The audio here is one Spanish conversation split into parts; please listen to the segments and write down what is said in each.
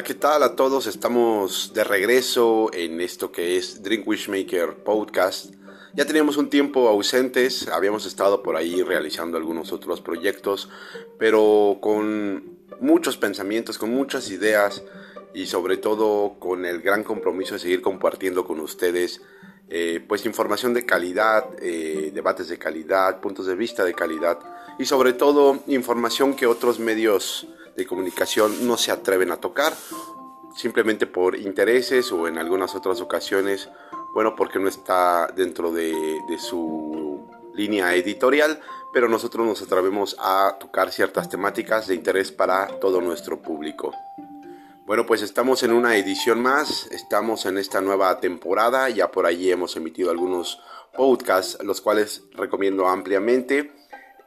Hola, ¿qué tal a todos? Estamos de regreso en esto que es Drink Wishmaker Podcast. Ya teníamos un tiempo ausentes, habíamos estado por ahí realizando algunos otros proyectos, pero con muchos pensamientos, con muchas ideas y sobre todo con el gran compromiso de seguir compartiendo con ustedes eh, pues información de calidad, eh, debates de calidad, puntos de vista de calidad y sobre todo información que otros medios de comunicación no se atreven a tocar, simplemente por intereses o en algunas otras ocasiones, bueno, porque no está dentro de, de su línea editorial, pero nosotros nos atrevemos a tocar ciertas temáticas de interés para todo nuestro público. Bueno, pues estamos en una edición más, estamos en esta nueva temporada, ya por allí hemos emitido algunos podcasts, los cuales recomiendo ampliamente.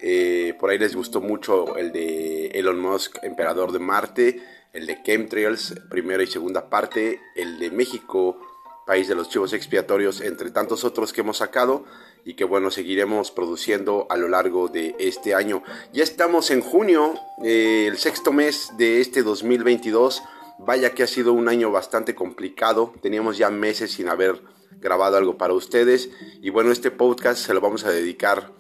Eh, por ahí les gustó mucho el de Elon Musk, emperador de Marte, el de Chemtrails, primera y segunda parte, el de México, país de los chivos expiatorios, entre tantos otros que hemos sacado y que bueno, seguiremos produciendo a lo largo de este año. Ya estamos en junio, eh, el sexto mes de este 2022. Vaya que ha sido un año bastante complicado. Teníamos ya meses sin haber grabado algo para ustedes. Y bueno, este podcast se lo vamos a dedicar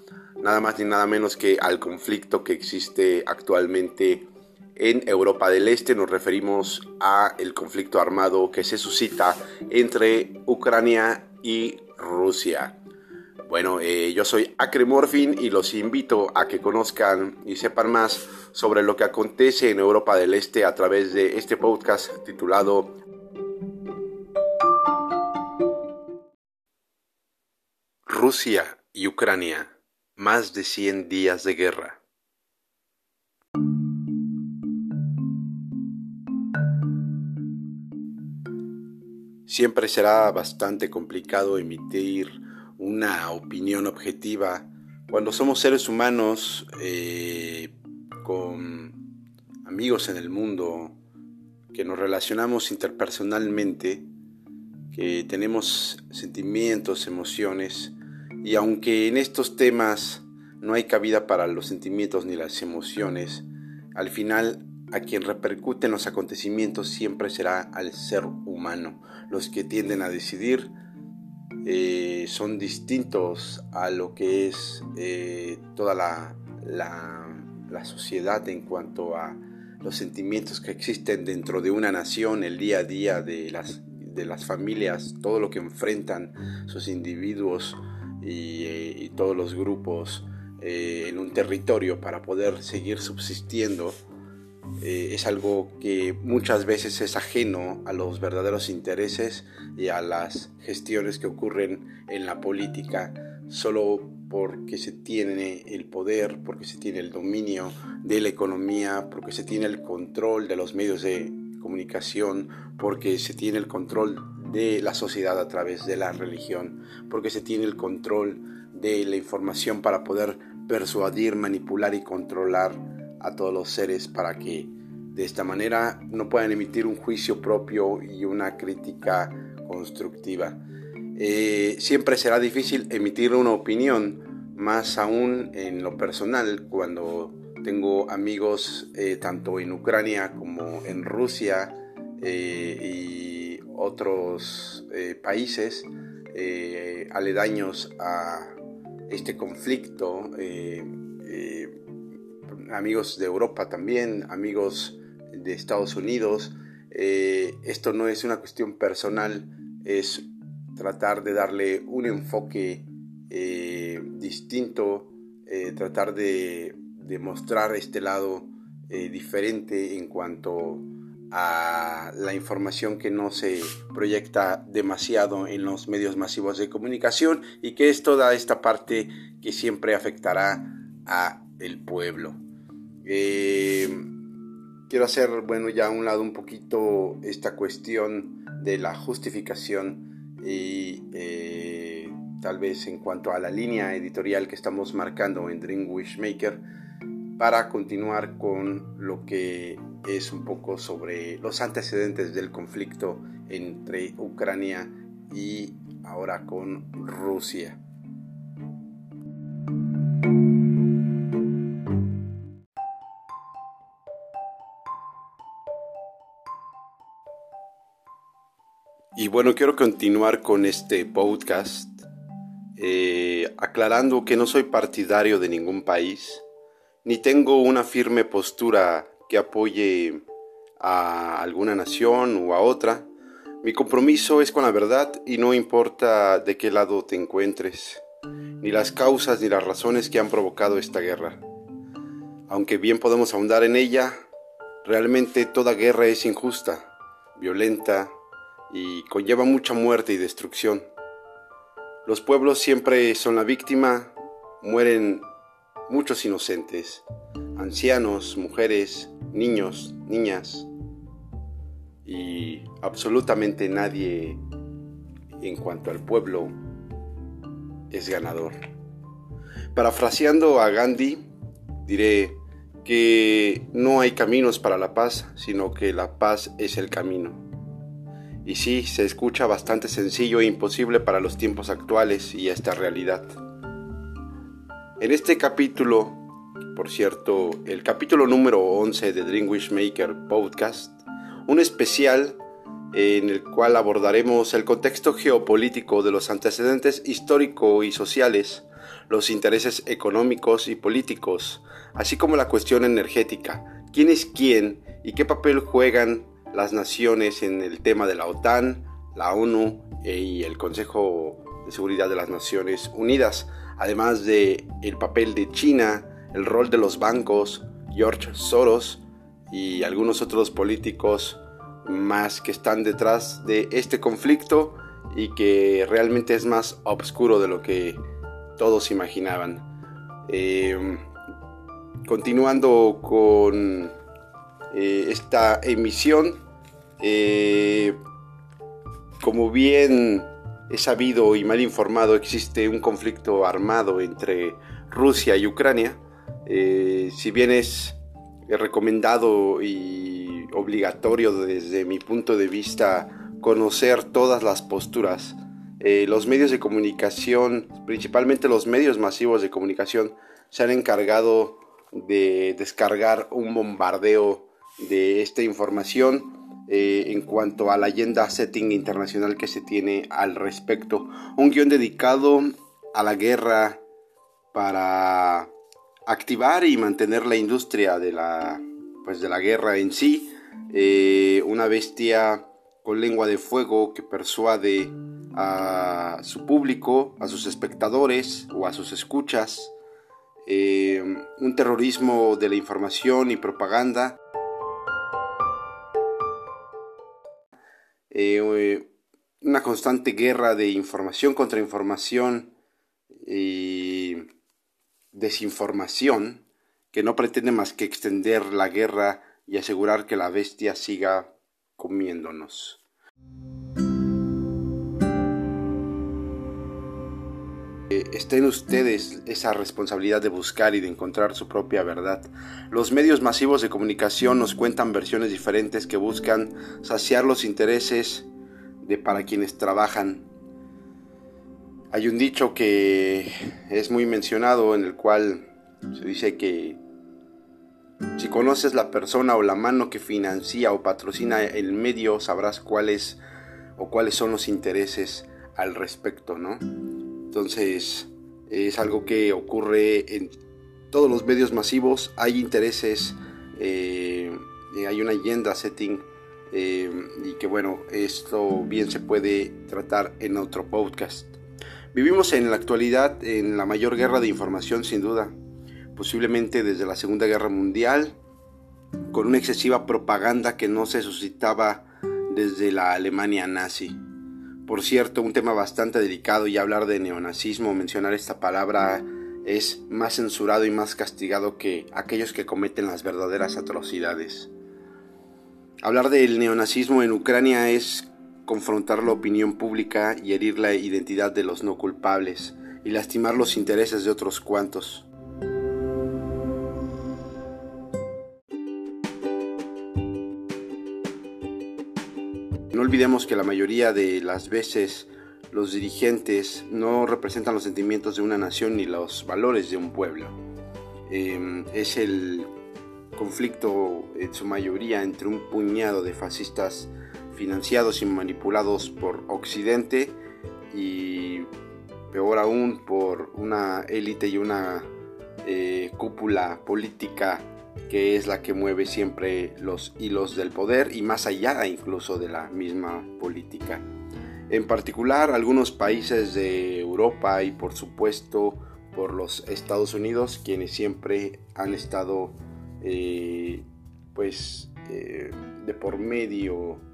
nada más ni nada menos que al conflicto que existe actualmente en Europa del Este. Nos referimos a el conflicto armado que se suscita entre Ucrania y Rusia. Bueno, eh, yo soy Acre Morfin y los invito a que conozcan y sepan más sobre lo que acontece en Europa del Este a través de este podcast titulado Rusia y Ucrania más de 100 días de guerra. Siempre será bastante complicado emitir una opinión objetiva cuando somos seres humanos eh, con amigos en el mundo, que nos relacionamos interpersonalmente, que tenemos sentimientos, emociones, y aunque en estos temas no hay cabida para los sentimientos ni las emociones, al final a quien repercuten los acontecimientos siempre será al ser humano. Los que tienden a decidir eh, son distintos a lo que es eh, toda la, la, sociedad en cuanto a los sentimientos que existen dentro de una nación, el día a día de las, de las familias, todo lo que enfrentan sus individuos eh, y, todos los grupos eh, en un territorio para poder seguir subsistiendo eh, es algo que muchas veces es ajeno a los verdaderos intereses y a las gestiones que ocurren en la política solo porque se tiene el poder, porque se tiene el dominio de la economía, porque se tiene el control de los medios de comunicación, porque se tiene el control de la sociedad a través de la religión, porque se tiene el control de la información para poder persuadir, manipular y controlar a todos los seres para que de esta manera no puedan emitir un juicio propio y una crítica constructiva. Eh, siempre será difícil emitir una opinión, más aún en lo personal, cuando tengo amigos eh, tanto en Ucrania como en Rusia eh, y otros eh, países eh, aledaños a este conflicto, eh, amigos de Europa también, amigos de Estados Unidos. esto no es una cuestión personal, es tratar de darle un enfoque distinto, tratar de, de, mostrar este lado diferente en cuanto a la información que no se proyecta demasiado en los medios masivos de comunicación y que es toda esta parte que siempre afectará a el pueblo. Eh, quiero hacer, bueno, ya a un lado un poquito esta cuestión de la justificación y eh, tal vez en cuanto a la línea editorial que estamos marcando en Dream Wishmaker para continuar con lo que es un poco sobre los antecedentes del conflicto entre Ucrania y ahora con Rusia. Y bueno, quiero continuar con este podcast eh, aclarando que no soy partidario de ningún país, ni tengo una firme postura apoye a alguna nación o a otra. Mi compromiso es con la verdad y no importa de qué lado te encuentres, ni las causas ni las razones que han provocado esta guerra. Aunque bien podemos ahondar en ella, realmente toda guerra es injusta, violenta y conlleva mucha muerte y destrucción. Los pueblos siempre son la víctima, mueren muchos inocentes, ancianos, mujeres, niños, niñas, y absolutamente nadie en cuanto al pueblo es ganador. Parafraseando a Gandhi, diré que no hay caminos para la paz, sino que la paz es el camino. Y sí, se escucha bastante sencillo e imposible para los tiempos actuales y esta realidad. En este capítulo, por cierto, el capítulo número 11 de Dream Maker Podcast, un especial en el cual abordaremos el contexto geopolítico de los antecedentes histórico y sociales, los intereses económicos y políticos, así como la cuestión energética, quién es quién y qué papel juegan las naciones en el tema de la OTAN, la ONU y el Consejo de Seguridad de las Naciones Unidas, además de el papel de China, el rol de los bancos, George Soros y algunos otros políticos más que están detrás de este conflicto y que realmente es más oscuro de lo que todos imaginaban. Eh, continuando con eh, esta emisión, eh, como bien he sabido y mal informado, existe un conflicto armado entre Rusia y Ucrania. Si bien es recomendado y obligatorio desde mi punto de vista conocer todas las posturas. Eh, los medios de comunicación, principalmente los medios masivos de comunicación, se han encargado de descargar un bombardeo de esta información eh, en cuanto a la agenda setting internacional que se tiene al respecto. Un guion dedicado a la guerra para activar y mantener la industria de la, pues de la guerra en sí. Eh, una bestia con lengua de fuego que persuade a su público, a sus espectadores o a sus escuchas. Eh, un terrorismo de la información y propaganda. Eh, una constante guerra de información contra información y desinformación que no pretende más que extender la guerra y asegurar que la bestia siga comiéndonos. Eh, está en ustedes esa responsabilidad de buscar y de encontrar su propia verdad. Los medios masivos de comunicación nos cuentan versiones diferentes que buscan saciar los intereses de para quienes trabajan hay un dicho que es muy mencionado en el cual se dice que si conoces la persona o la mano que financia o patrocina el medio, sabrás cuáles o cuáles son los intereses al respecto, ¿no? Entonces, es algo que ocurre en todos los medios masivos, hay intereses, eh, hay una agenda setting eh, y que bueno, esto bien se puede tratar en otro podcast. Vivimos en la actualidad en la mayor guerra de información sin duda, posiblemente desde la Segunda Guerra Mundial, con una excesiva propaganda que no se suscitaba desde la Alemania nazi. Por cierto, un tema bastante delicado y hablar de neonazismo, mencionar esta palabra es más censurado y más castigado que aquellos que cometen las verdaderas atrocidades. Hablar del neonazismo en Ucrania es confrontar la opinión pública y herir la identidad de los no culpables y lastimar los intereses de otros cuantos. No olvidemos que la mayoría de las veces los dirigentes no representan los sentimientos de una nación ni los valores de un pueblo. Em, es el conflicto en su mayoría entre un puñado de fascistas financiados y manipulados por Occidente y peor aún por una élite y una eh, cúpula política que es la que mueve siempre los hilos del poder y más allá incluso de la misma política. En particular algunos países de Europa y por supuesto por los Estados Unidos quienes siempre han estado eh, pues eh, de por medio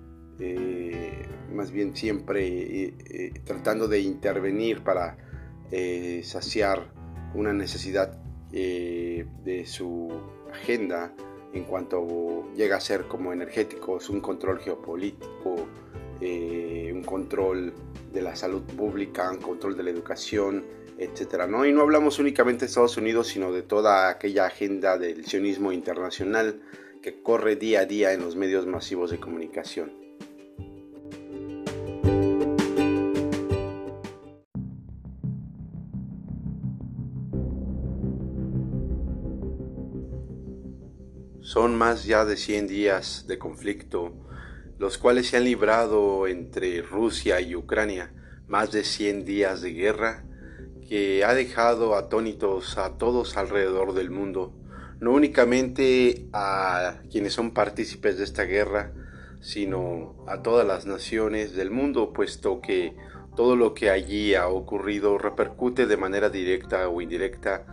más bien siempre tratando de intervenir para saciar una necesidad eh, de su agenda en cuanto llega a ser como energéticos, un control geopolítico, eh, un control de la salud pública, un control de la educación, etcétera, ¿no? Y no hablamos únicamente de Estados Unidos, sino de toda aquella agenda del sionismo internacional que corre día a día en los medios masivos de comunicación. Son más ya de 100 días de conflicto, los cuales se han librado entre Rusia y Ucrania, más de 100 días de guerra, que ha dejado atónitos a todos alrededor del mundo, no únicamente a quienes son partícipes de esta guerra, sino a todas las naciones del mundo, puesto que todo lo que allí ha ocurrido repercute de manera directa o indirecta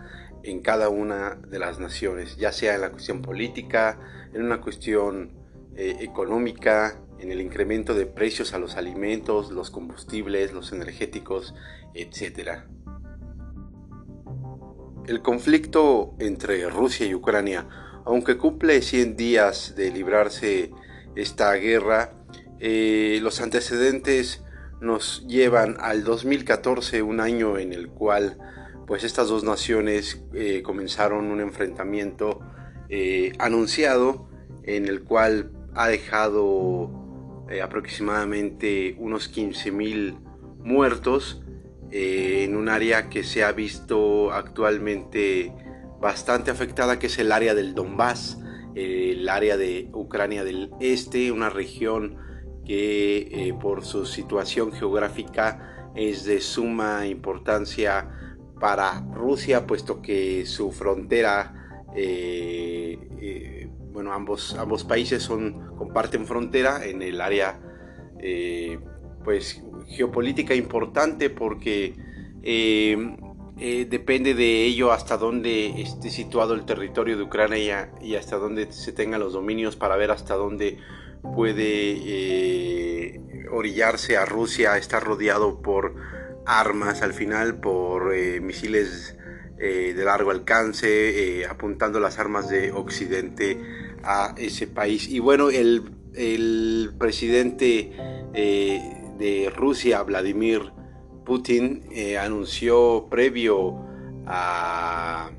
en cada una de las naciones, ya sea en la cuestión política, en una cuestión eh, económica, en el incremento de precios a los alimentos, los combustibles, los energéticos, etc. El conflicto entre Rusia y Ucrania, aunque cumple 100 días de librarse esta guerra, eh, los antecedentes nos llevan al 2014, un año en el cual pues estas dos naciones eh, comenzaron un enfrentamiento eh, anunciado en el cual ha dejado eh, aproximadamente unos 15.000 muertos en un área que se ha visto actualmente bastante afectada, que es el área del Donbass, el área de Ucrania del Este, una región que por su situación geográfica es de suma importancia para Rusia, puesto que su frontera, eh, eh, bueno, ambos, ambos países son, comparten frontera en el área eh, pues, geopolítica importante porque depende de ello hasta dónde esté situado el territorio de Ucrania y hasta dónde se tengan los dominios para ver hasta dónde puede orillarse a Rusia, estar rodeado por armas al final por eh, misiles eh, de largo alcance, eh, apuntando las armas de Occidente a ese país. Y bueno, el, presidente de Rusia, Vladimir Putin, anunció previo a,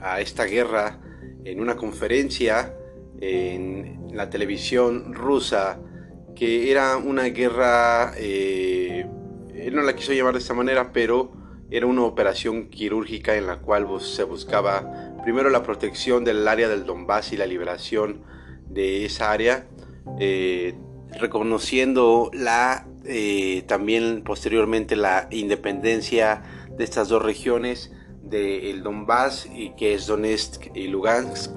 a, esta guerra en una conferencia en la televisión rusa que era una guerra él no la quiso llamar de esta manera, pero era una operación quirúrgica en la cual se buscaba primero la protección del área del Donbass y la liberación de esa área, eh, reconociendo la, eh, también posteriormente la independencia de estas dos regiones del Donbass y que es Donetsk y Lugansk.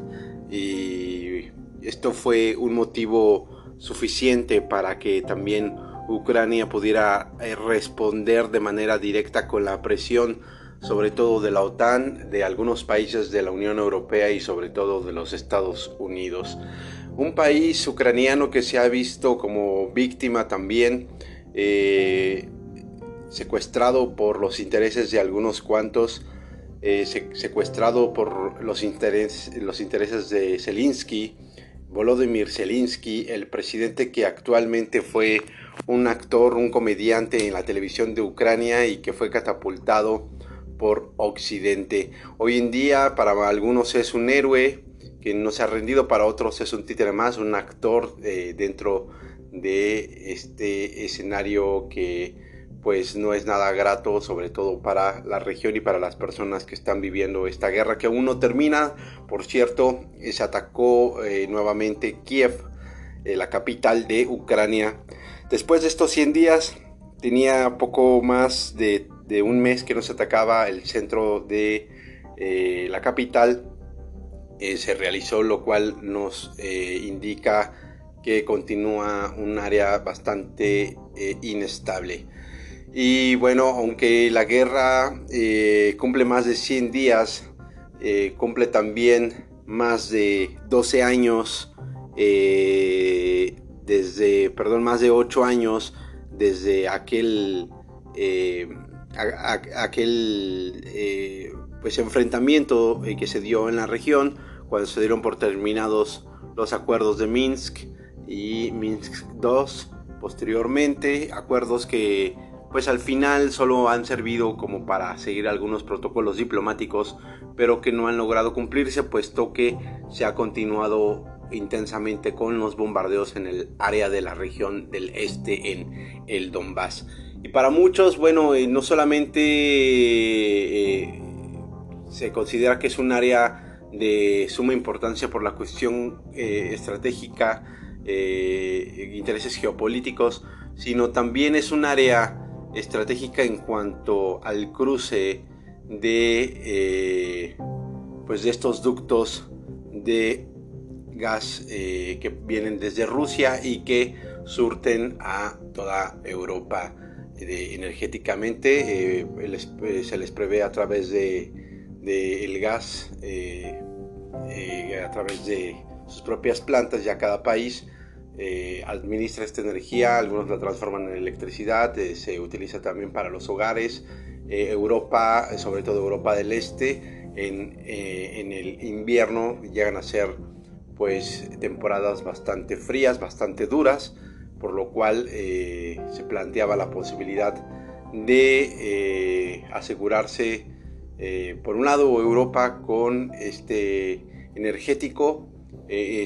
Y esto fue un motivo suficiente para que también Ucrania pudiera eh, responder de manera directa con la presión sobre todo de la OTAN, de algunos países de la Unión Europea y sobre todo de los Estados Unidos. Un país ucraniano que se ha visto como víctima también, eh, secuestrado por los intereses de algunos cuantos, eh, secuestrado por los, los intereses de Zelensky, Volodymyr Zelensky, el presidente que actualmente fue un actor, un comediante en la televisión de Ucrania y que fue catapultado por Occidente. Hoy en día para algunos es un héroe que no se ha rendido, para otros es un títere más, un actor eh, dentro de este escenario que pues no es nada grato, sobre todo para la región y para las personas que están viviendo esta guerra que aún no termina. Por cierto, se atacó eh, nuevamente Kiev la capital de Ucrania. Después de estos 100 días, tenía poco más de, un mes que no se atacaba el centro de la capital. se realizó, lo cual nos indica que continúa un área bastante inestable. Y bueno, aunque la guerra eh, cumple más de 100 días, eh, cumple también más de 12 años, eh, desde, perdón, más de 8 años desde aquel, aquel pues enfrentamiento que se dio en la región, cuando se dieron por terminados los acuerdos de Minsk y Minsk II posteriormente, acuerdos que pues al final solo han servido como para seguir algunos protocolos diplomáticos, pero que no han logrado cumplirse, puesto que se ha continuado intensamente con los bombardeos en el área de la región del este en el Donbass. Y para muchos, bueno, eh, no solamente eh, se considera que es un área de suma importancia por la cuestión eh, estratégica, intereses geopolíticos, sino también es un área estratégica en cuanto al cruce de, pues de estos ductos de gas eh, que vienen desde Rusia y que surten a toda Europa eh, energéticamente. se les prevé a través de, gas, a través de sus propias plantas, ya cada país eh, administra esta energía, algunos la transforman en electricidad, eh, se utiliza también para los hogares. Eh, Europa, sobre todo Europa del Este, en, en, el invierno llegan a ser pues temporadas bastante frías, bastante duras, por lo cual se planteaba la posibilidad de asegurarse, por un lado, Europa con este energético,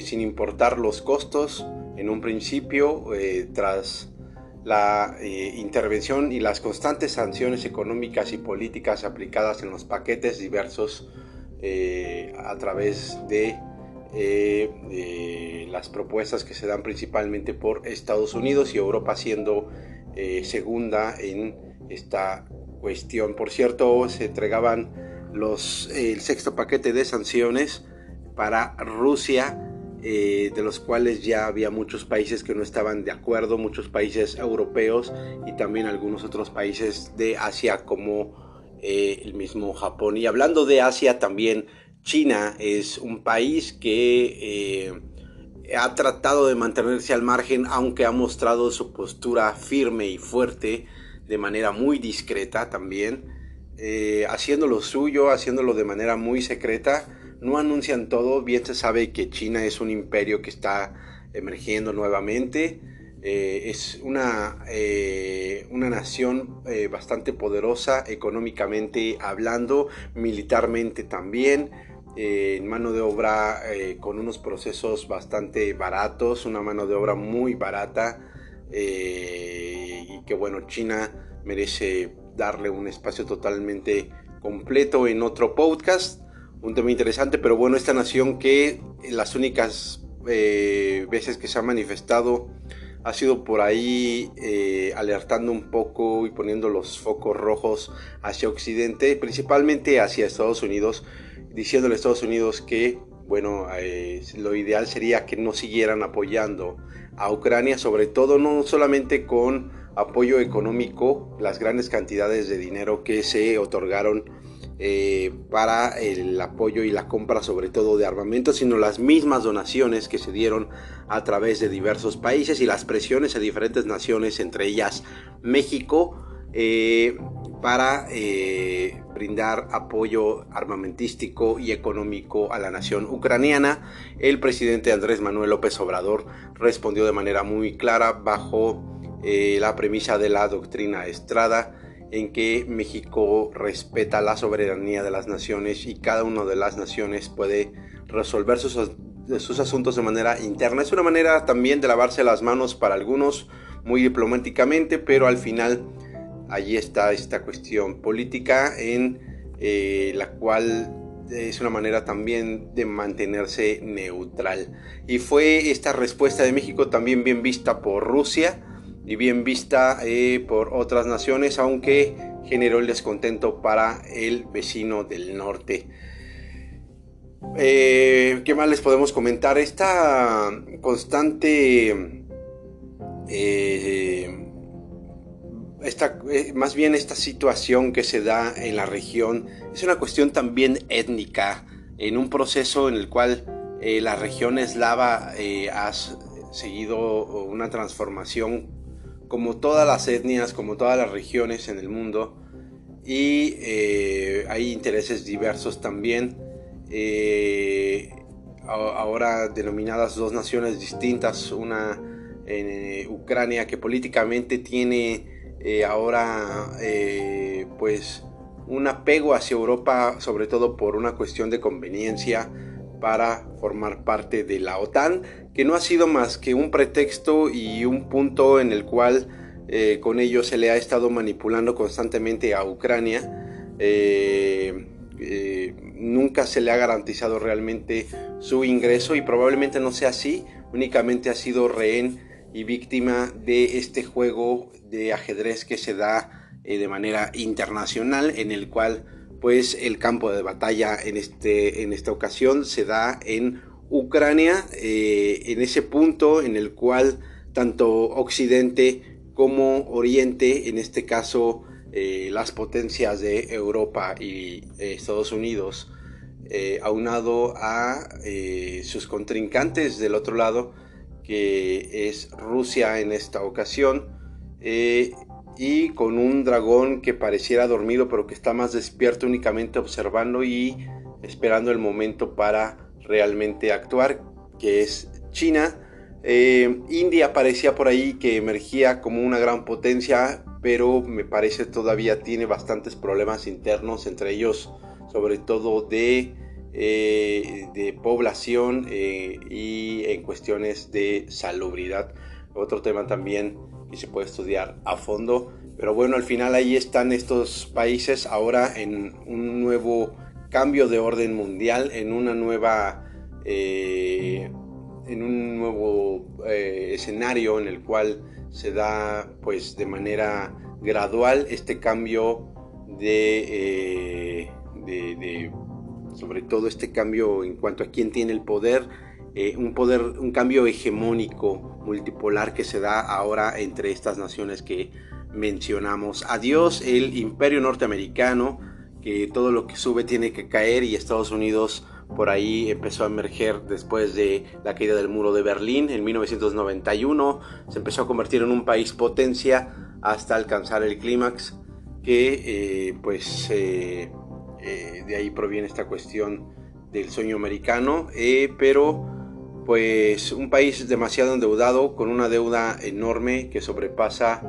sin importar los costos, en un principio, eh, tras la eh, intervención y las constantes sanciones económicas y políticas aplicadas en los paquetes diversos eh, a través de las propuestas que se dan principalmente por Estados Unidos y Europa siendo segunda en esta cuestión. Por cierto, se entregaban los, el sexto paquete de sanciones para Rusia eh, de los cuales ya había muchos países que no estaban de acuerdo, muchos países europeos y también algunos otros países de Asia como eh, el mismo Japón. Y hablando de Asia también, China es un país que eh, ha tratado de mantenerse al margen, aunque ha mostrado su postura firme y fuerte de manera muy discreta también, haciendo lo suyo, haciéndolo de manera muy secreta. No anuncian todo, bien se sabe que China es un imperio que está emergiendo nuevamente, eh, es una, eh, una nación eh, bastante poderosa económicamente hablando, militarmente también, en mano de obra con unos procesos bastante baratos, una mano de obra muy barata y que bueno, China merece darle un espacio totalmente completo en otro podcast un tema interesante, pero bueno, esta nación que las únicas eh, veces que se ha manifestado ha sido por ahí eh, alertando un poco y poniendo los focos rojos hacia Occidente, principalmente hacia Estados Unidos, diciéndole a Estados Unidos que, bueno, eh, lo ideal sería que no siguieran apoyando a Ucrania, sobre todo no solamente con apoyo económico, las grandes cantidades de dinero que se otorgaron eh, para el apoyo y la compra sobre todo de armamento, sino las mismas donaciones que se dieron a través de diversos países y las presiones a diferentes naciones, entre ellas México, eh, para eh, brindar apoyo armamentístico y económico a la nación ucraniana. El presidente Andrés Manuel López Obrador respondió de manera muy clara bajo la premisa de la doctrina Estrada en que México respeta la soberanía de las naciones y cada una de las naciones puede resolver sus, sus, asuntos de manera interna. Es una manera también de lavarse las manos para algunos muy diplomáticamente, pero al final allí está esta cuestión política en eh, la cual es una manera también de mantenerse neutral. Y fue esta respuesta de México también bien vista por Rusia y bien vista eh, por otras naciones, aunque generó el descontento para el vecino del norte. Eh, ¿Qué más les podemos comentar? Esta constante, esta, más bien esta situación que se da en la región, es una cuestión también étnica, en un proceso en el cual la región eslava ha seguido una transformación como todas las etnias, como todas las regiones en el mundo, y eh, hay intereses diversos también. Eh, ahora denominadas dos naciones distintas, una en eh, Ucrania que políticamente tiene ahora pues un apego hacia Europa, sobre todo por una cuestión de conveniencia para formar parte de la OTAN, que no ha sido más que un pretexto y un punto en el cual eh, con ello se le ha estado manipulando constantemente a Ucrania. Eh, eh, nunca se le ha garantizado realmente su ingreso y probablemente no sea así, únicamente ha sido rehén y víctima de este juego de ajedrez que se da de manera internacional en el cual pues el campo de batalla en, este, en esta ocasión se da en Ucrania, eh, en ese punto en el cual tanto Occidente como Oriente, en este caso eh, las potencias de Europa y Estados Unidos, eh, aunado a sus contrincantes del otro lado, que es Rusia en esta ocasión, y con un dragón que pareciera dormido pero que está más despierto únicamente observando y esperando el momento para realmente actuar, que es China. Eh, India parecía por ahí que emergía como una gran potencia, pero me parece todavía tiene bastantes problemas internos, entre ellos sobre todo de, eh, de población eh, y en cuestiones de salubridad. Otro tema también y se puede estudiar a fondo. Pero bueno, al final ahí están estos países ahora en un nuevo cambio de orden mundial, en una nueva, eh, en un nuevo escenario en el cual se da, pues, de manera gradual este cambio de sobre todo este cambio en cuanto a quién tiene el poder eh, un poder, un cambio hegemónico multipolar que se da ahora entre estas naciones que mencionamos. Adiós el imperio norteamericano, que todo lo que sube tiene que caer y Estados Unidos por ahí empezó a emerger después de la caída del muro de Berlín en 1991, se empezó a convertir en un país potencia hasta alcanzar el clímax que eh, pues eh, de ahí proviene esta cuestión del sueño americano, pero pues un país demasiado endeudado, con una deuda enorme que sobrepasa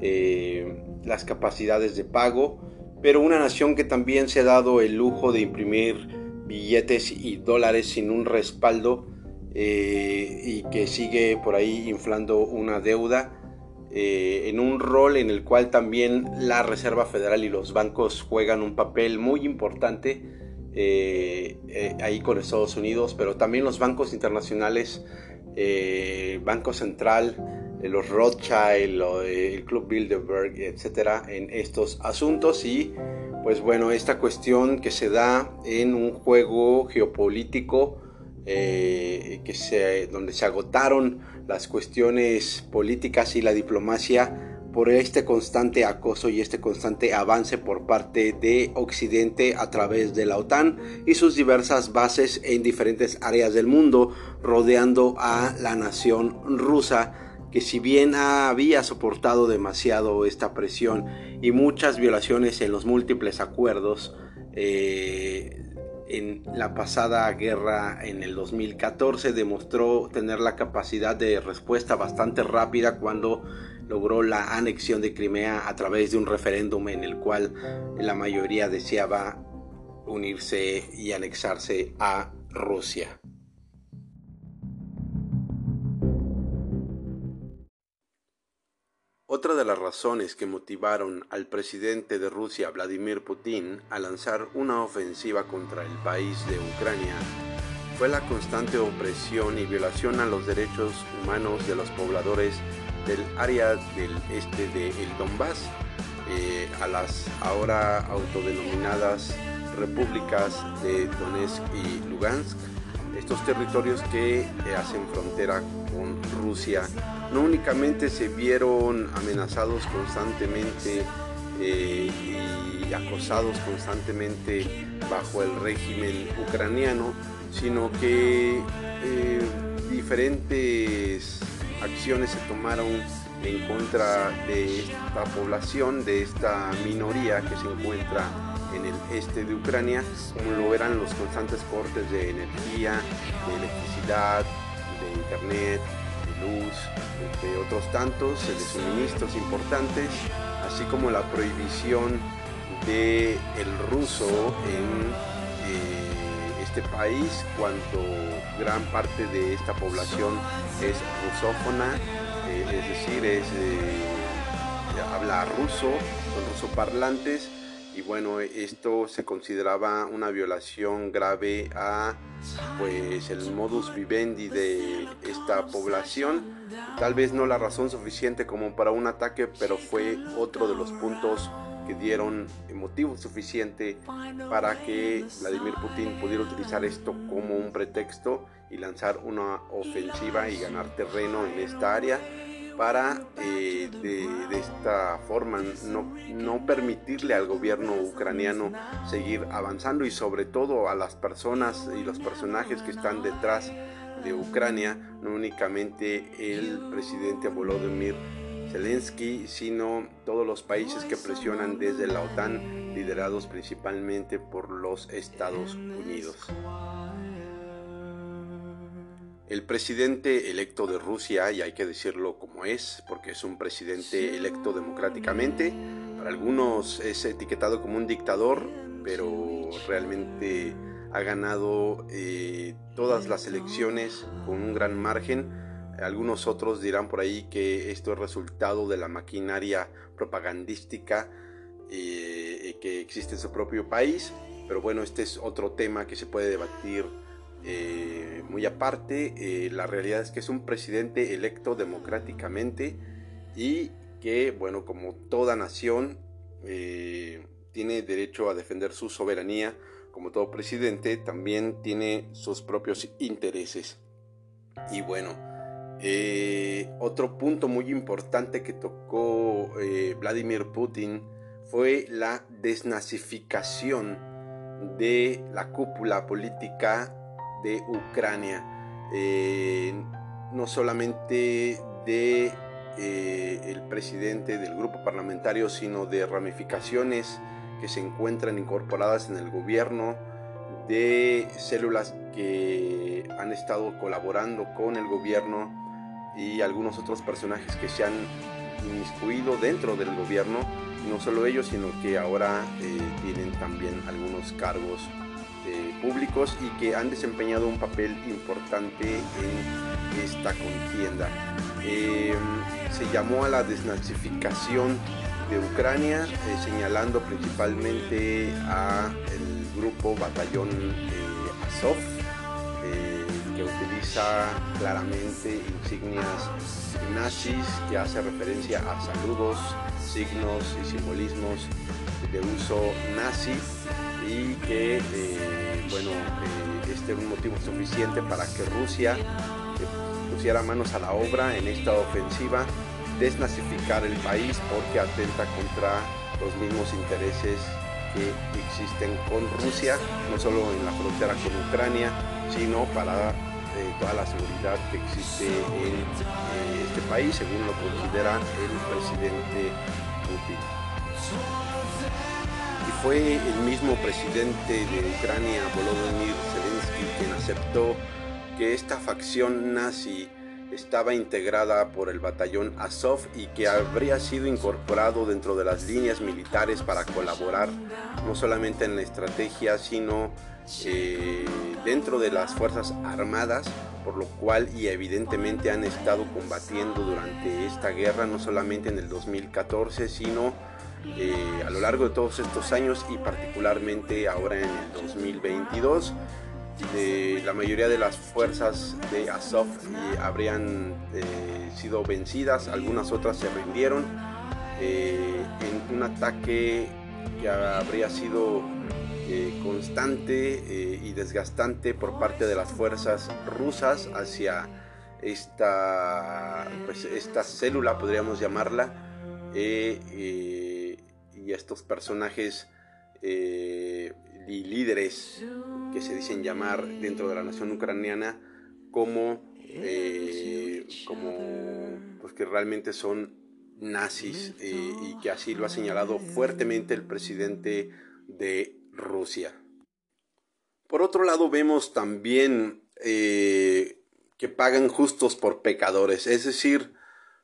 eh, las capacidades de pago, pero una nación que también se ha dado el lujo de imprimir billetes y dólares sin un respaldo eh, y que sigue por ahí inflando una deuda eh, en un rol en el cual también la Reserva Federal y los bancos juegan un papel muy importante eh, eh, ahí con Estados Unidos, pero también los bancos internacionales, Banco Central, los Rothschild, el Club Bilderberg, etcétera, en estos asuntos. Y pues bueno, esta cuestión que se da en un juego geopolítico que se, donde se agotaron las cuestiones políticas y la diplomacia por este constante acoso y este constante avance por parte de Occidente a través de la OTAN y sus diversas bases en diferentes áreas del mundo, rodeando a la nación rusa, que si bien había soportado demasiado esta presión y muchas violaciones en los múltiples acuerdos, eh, en la pasada guerra en el 2014 demostró tener la capacidad de respuesta bastante rápida cuando logró la anexión de Crimea a través de un referéndum en el cual la mayoría deseaba unirse y anexarse a Rusia. Otra de las razones que motivaron al presidente de Rusia, Vladimir Putin, a lanzar una ofensiva contra el país de Ucrania fue la constante opresión y violación a los derechos humanos de los pobladores del área del este de el Donbass, eh, a las ahora autodenominadas repúblicas de Donetsk y Lugansk, estos territorios que eh, hacen frontera con Rusia. No únicamente se vieron amenazados constantemente eh, y acosados constantemente bajo el régimen ucraniano, sino que eh, diferentes acciones se tomaron en contra de esta población, de esta minoría que se encuentra en el este de Ucrania, como lo eran los constantes cortes de energía, de electricidad, de internet, luz, entre otros tantos, de suministros importantes, así como la prohibición el ruso en eh, este país cuando gran parte de esta población es rusófona, eh, es decir, es, eh, habla ruso, son rusoparlantes y bueno, esto se consideraba una violación grave a pues el modus vivendi de esta población. Tal vez no la razón suficiente como para un ataque, pero fue otro de los puntos que dieron motivo suficiente para que Vladimir Putin pudiera utilizar esto como un pretexto y lanzar una ofensiva y ganar terreno en esta área para eh, de, esta forma no, no permitirle al gobierno ucraniano seguir avanzando y sobre todo a las personas y los personajes que están detrás de Ucrania, no únicamente el presidente Volodymyr Zelensky, sino todos los países que presionan desde la OTAN, liderados principalmente por los Estados Unidos. El presidente electo de Rusia, y hay que decirlo como es, porque es un presidente electo democráticamente, para algunos es etiquetado como un dictador, pero realmente ha ganado eh, todas las elecciones con un gran margen. Algunos otros dirán por ahí que esto es resultado de la maquinaria propagandística eh, que existe en su propio país, pero bueno, este es otro tema que se puede debatir eh, muy aparte, eh, la realidad es que es un presidente electo democráticamente y que, bueno, como toda nación, eh, tiene derecho a defender su soberanía, como todo presidente, también tiene sus propios intereses. Y bueno, otro punto muy importante que tocó Vladimir Putin fue la desnazificación de la cúpula política de Ucrania, eh, no solamente de eh, el presidente del grupo parlamentario, sino de ramificaciones que se encuentran incorporadas en el gobierno, de células que han estado colaborando con el gobierno y algunos otros personajes que se han inmiscuido dentro del gobierno, no solo ellos, sino que ahora eh, tienen también algunos cargos eh, públicos y que han desempeñado un papel importante en esta contienda. Em, se llamó a la desnazificación de Ucrania, eh, señalando principalmente a el grupo batallón eh, Azov, que utiliza claramente insignias nazis, que hace referencia a saludos, signos y simbolismos de uso nazi y que, eh, bueno, eh, este es un motivo suficiente para que Rusia eh, pusiera manos a la obra en esta ofensiva, desnazificar el país porque atenta contra los mismos intereses que existen con Rusia, no solo en la frontera con Ucrania, sino para toda la seguridad que existe en este país, según lo considera el presidente Putin fue el mismo presidente de Ucrania, Volodymyr Zelensky, quien aceptó que esta facción nazi estaba integrada por el batallón Azov y que habría sido incorporado dentro de las líneas militares para colaborar no solamente en la estrategia, sino eh, dentro de las Fuerzas Armadas, por lo cual y evidentemente han estado combatiendo durante esta guerra, no solamente en el 2014, sino eh, a lo largo de todos estos años y particularmente ahora en el 2022 la mayoría de las fuerzas de Azov eh, habrían eh, sido vencidas, algunas otras se rindieron en un ataque que habría sido constante y desgastante por parte de las fuerzas rusas hacia esta, pues, esta célula, podríamos llamarla, y estos personajes y líderes que se dicen llamar dentro de la nación ucraniana como, eh, como pues que realmente son nazis eh, y que así lo ha señalado fuertemente el presidente de Rusia. Por otro lado vemos también eh, que pagan justos por pecadores, es decir,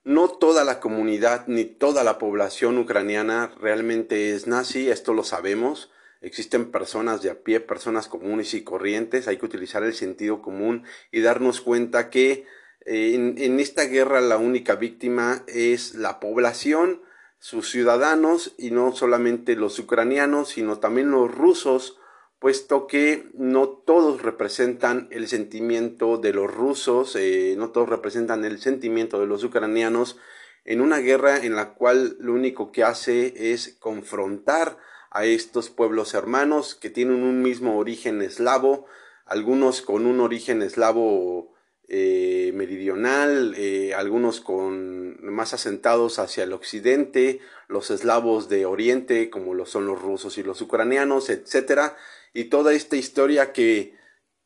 no toda la comunidad ni toda la población ucraniana realmente es nazi, esto lo sabemos, Existen personas de a pie, personas comunes y corrientes. Hay que utilizar el sentido común y darnos cuenta que eh, en, esta guerra la única víctima es la población, sus ciudadanos y no solamente los ucranianos, sino también los rusos, puesto que no todos representan el sentimiento de los rusos, eh, no todos representan el sentimiento de los ucranianos en una guerra en la cual lo único que hace es confrontar a estos pueblos hermanos que tienen un mismo origen eslavo, algunos con un origen eslavo eh, meridional, eh, algunos con más asentados hacia el occidente, los eslavos de oriente, como lo son los rusos y los ucranianos, etcétera, y toda esta historia que,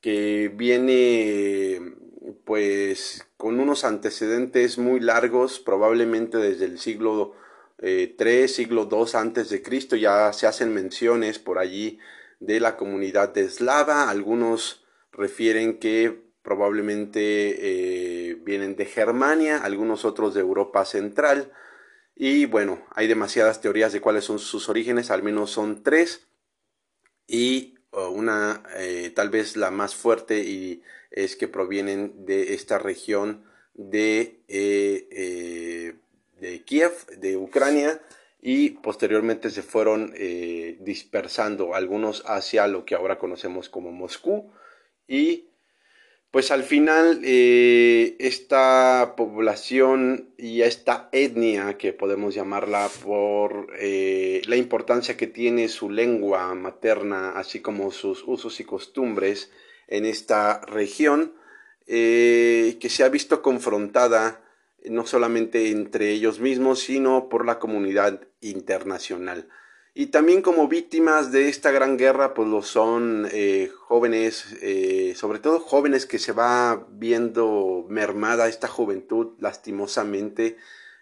que viene pues con unos antecedentes muy largos, probablemente desde el siglo eh, 3, siglo 2 antes de Cristo, ya se hacen menciones por allí de la comunidad eslava, algunos refieren que probablemente eh, vienen de Germania, algunos otros de Europa Central, y bueno, hay demasiadas teorías de cuáles son sus orígenes, al menos son tres, y una eh, tal vez la más fuerte y es que provienen de esta región de eh, de Kiev, de Ucrania, y posteriormente se fueron eh, dispersando algunos hacia lo que ahora conocemos como Moscú y pues al final eh, esta población y esta etnia que podemos llamarla por eh, la importancia que tiene su lengua materna así como sus usos y costumbres en esta región que se ha visto confrontada no solamente entre ellos mismos, sino por la comunidad internacional. Y también como víctimas de esta gran guerra, pues lo son eh, jóvenes, eh, sobre todo jóvenes que se va viendo mermada esta juventud lastimosamente.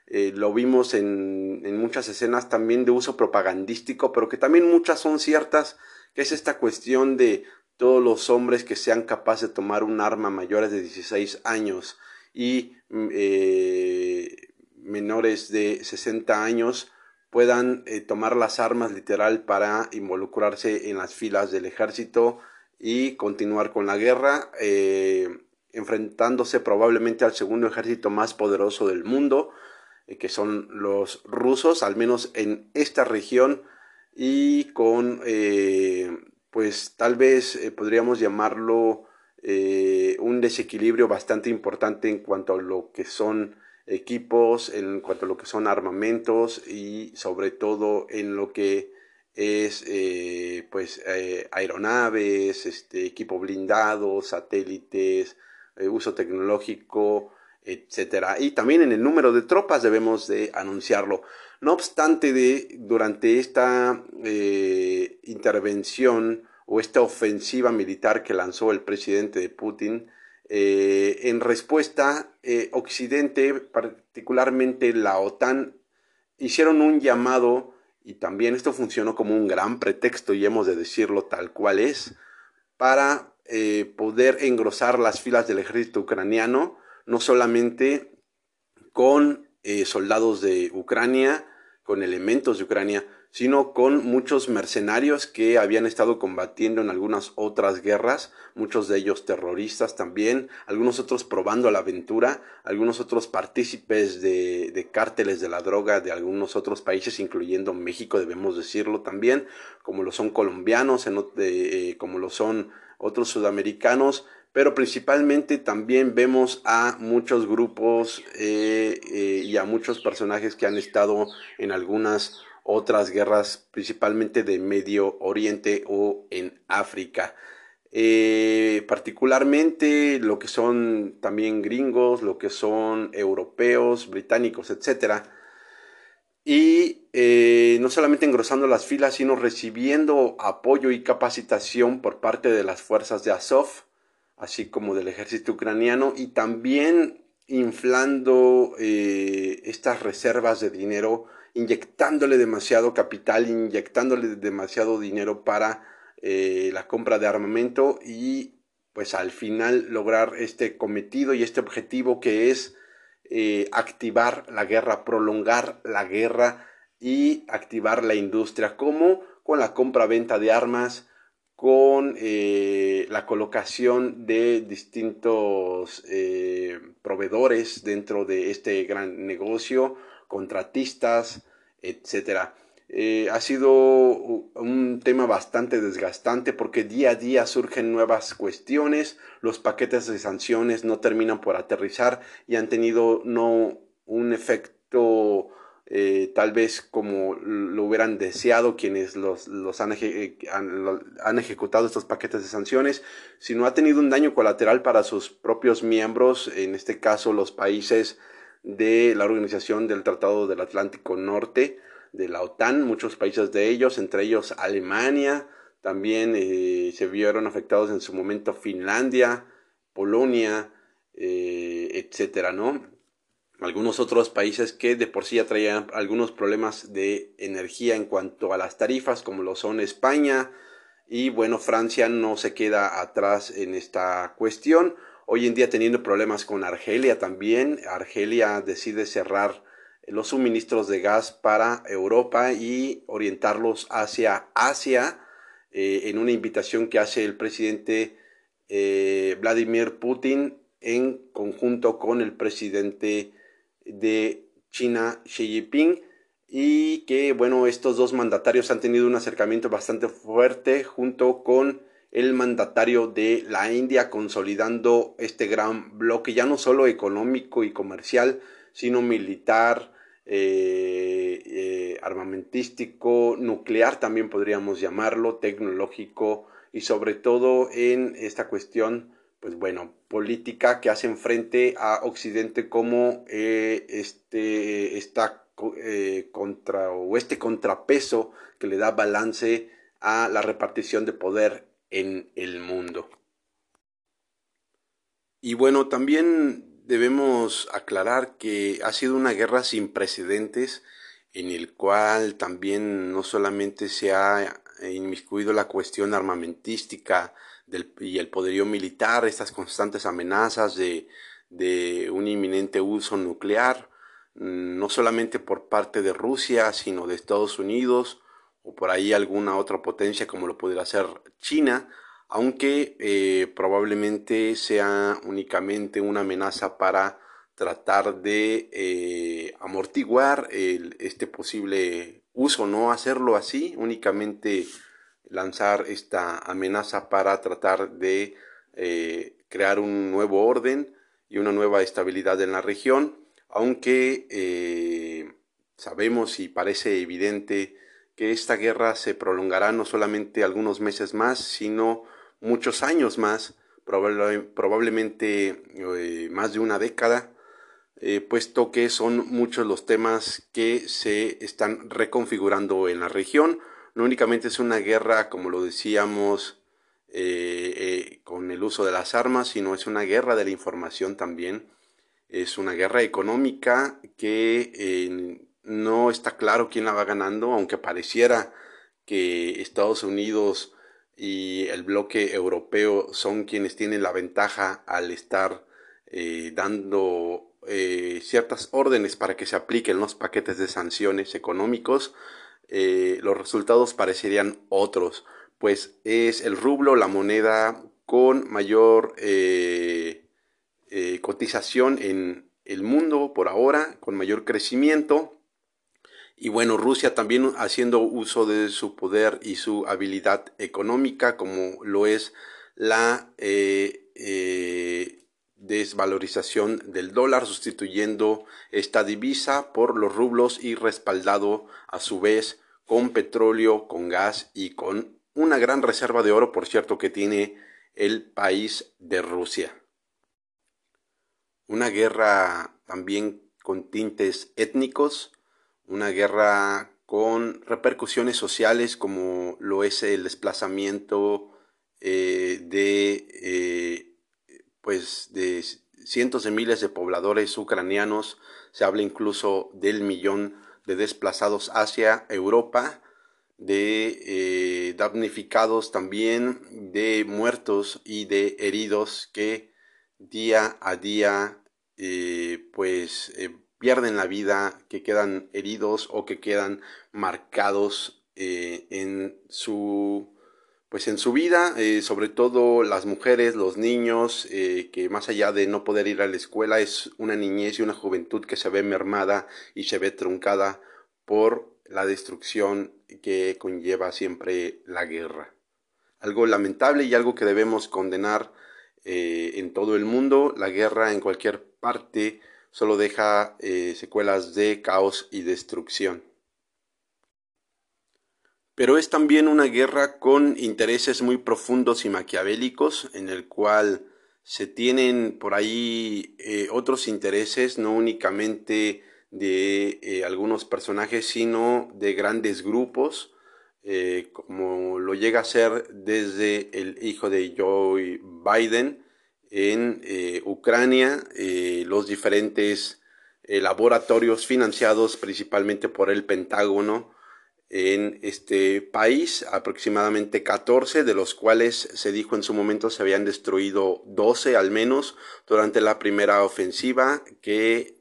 Eh, lo vimos en, en muchas escenas también de uso propagandístico, pero que también muchas son ciertas, que es esta cuestión de todos los hombres que sean capaces de tomar un arma mayores de 16 años y mm, eh, menores de 60 años puedan eh, tomar las armas literal para involucrarse en las filas del ejército y continuar con la guerra, eh, enfrentándose probablemente al segundo ejército más poderoso del mundo, que son los rusos, al menos en esta región, y con, pues tal vez podríamos llamarlo eh, un desequilibrio bastante importante en cuanto a lo que son equipos, en cuanto a lo que son armamentos y sobre todo en lo que es eh, pues eh, aeronaves, este, equipo blindado, satélites, uso tecnológico, etcétera. Y también en el número de tropas debemos de anunciarlo. No obstante, de, durante esta intervención o esta ofensiva militar que lanzó el presidente de Putin, eh, en respuesta, eh, Occidente, particularmente la OTAN, hicieron un llamado, y también esto funcionó como un gran pretexto, y hemos de decirlo tal cual es, para eh, poder engrosar las filas del ejército ucraniano, no solamente con soldados de Ucrania, con elementos de Ucrania, sino con muchos mercenarios que habían estado combatiendo en algunas otras guerras, muchos de ellos terroristas también, algunos otros probando la aventura, algunos otros partícipes de, cárteles de la droga de algunos otros países, incluyendo México, debemos decirlo también, como lo son colombianos, eh, como lo son otros sudamericanos, pero principalmente también vemos a muchos grupos eh, eh, y a muchos personajes que han estado en algunas otras guerras, principalmente de Medio Oriente o en África. Eh, particularmente lo que son también gringos, lo que son europeos, británicos, etc. Y eh, no solamente engrosando las filas, sino recibiendo apoyo y capacitación por parte de las fuerzas de Azov, así como del ejército ucraniano, y también inflando eh, estas reservas de dinero inyectándole demasiado capital, inyectándole demasiado dinero para eh, la compra de armamento y pues al final lograr este cometido y este objetivo que es eh, activar la guerra, prolongar la guerra y activar la industria, como con la compra-venta de armas, con eh, la colocación de distintos proveedores dentro de este gran negocio, contratistas, etcétera. Eh, ha sido un tema bastante desgastante porque día a día surgen nuevas cuestiones, los paquetes de sanciones no terminan por aterrizar y han tenido no un efecto eh, tal vez como lo hubieran deseado quienes los, han, han, ejecutado estos paquetes de sanciones, sino ha tenido un daño colateral para sus propios miembros, en este caso los países de la Organización del Tratado del Atlántico Norte, de la OTAN, muchos países de ellos, entre ellos Alemania, también eh, se vieron afectados en su momento Finlandia, Polonia, eh, etcétera, ¿no? Algunos otros países que de por sí ya traían algunos problemas de energía en cuanto a las tarifas, como lo son España, y bueno, Francia no se queda atrás en esta cuestión. Hoy en día teniendo problemas con Argelia también. Argelia decide cerrar los suministros de gas para Europa y orientarlos hacia Asia eh, en una invitación que hace el presidente eh, Vladimir Putin en conjunto con el presidente de China Xi Jinping y que bueno estos dos mandatarios han tenido un acercamiento bastante fuerte junto con el mandatario de la India consolidando este gran bloque ya no solo económico y comercial, sino militar, eh, eh, armamentístico, nuclear también podríamos llamarlo, tecnológico y sobre todo en esta cuestión, pues bueno, política que hacen frente a Occidente como eh, este, contra, o este contrapeso que le da balance a la repartición de poder en el mundo. Y bueno, también debemos aclarar que ha sido una guerra sin precedentes en el cual también no solamente se ha inmiscuido la cuestión armamentística del, y el poderío militar, estas constantes amenazas de, de un inminente uso nuclear, no solamente por parte de Rusia, sino de Estados Unidos, o por ahí alguna otra potencia como lo pudiera ser China, aunque eh, probablemente sea únicamente una amenaza para tratar de eh, amortiguar este posible uso, no hacerlo así, únicamente lanzar esta amenaza para tratar de eh, crear un nuevo orden y una nueva estabilidad en la región, aunque sabemos y parece evidente que esta guerra se prolongará no solamente algunos meses más, sino muchos años más, probablemente eh, más de una década, eh, puesto que son muchos los temas que se están reconfigurando en la región. No únicamente es una guerra, como lo decíamos, eh, con el uso de las armas, sino es una guerra de la información también. Es una guerra económica que no está claro quién la va ganando, aunque pareciera que Estados Unidos y el bloque europeo son quienes tienen la ventaja al estar eh, dando eh, ciertas órdenes para que se apliquen los paquetes de sanciones económicos, los resultados parecerían otros, pues es el rublo la moneda con mayor cotización en el mundo por ahora, con mayor crecimiento, y bueno, Rusia también haciendo uso de su poder y su habilidad económica, como lo es la eh, eh, desvalorización del dólar, sustituyendo esta divisa por los rublos y respaldado a su vez con petróleo, con gas y con una gran reserva de oro, por cierto, que tiene el país de Rusia. Una guerra también con tintes étnicos, una guerra con repercusiones sociales como lo es el desplazamiento eh, de, eh, pues de cientos de miles de pobladores ucranianos, se habla incluso del millón de desplazados hacia Europa, de eh, damnificados también, de muertos y de heridos que día a día pues pierden la vida, que quedan heridos o que quedan marcados eh, en su pues en su vida, eh, sobre todo las mujeres, los niños, eh, que más allá de no poder ir a la escuela, es una niñez y una juventud que se ve mermada y se ve truncada por la destrucción que conlleva siempre la guerra. Algo lamentable y algo que debemos condenar en todo el mundo, la guerra en cualquier parte solo deja eh, secuelas de caos y destrucción. Pero es también una guerra con intereses muy profundos y maquiavélicos, en el cual se tienen por ahí eh, otros intereses, no únicamente de eh, algunos personajes, sino de grandes grupos, como lo llega a ser desde el hijo de Joe Biden, en eh, Ucrania, eh, los diferentes eh, laboratorios financiados principalmente por el Pentágono en este país, aproximadamente 14, de los cuales se dijo en su momento se habían destruido 12 al menos durante la primera ofensiva que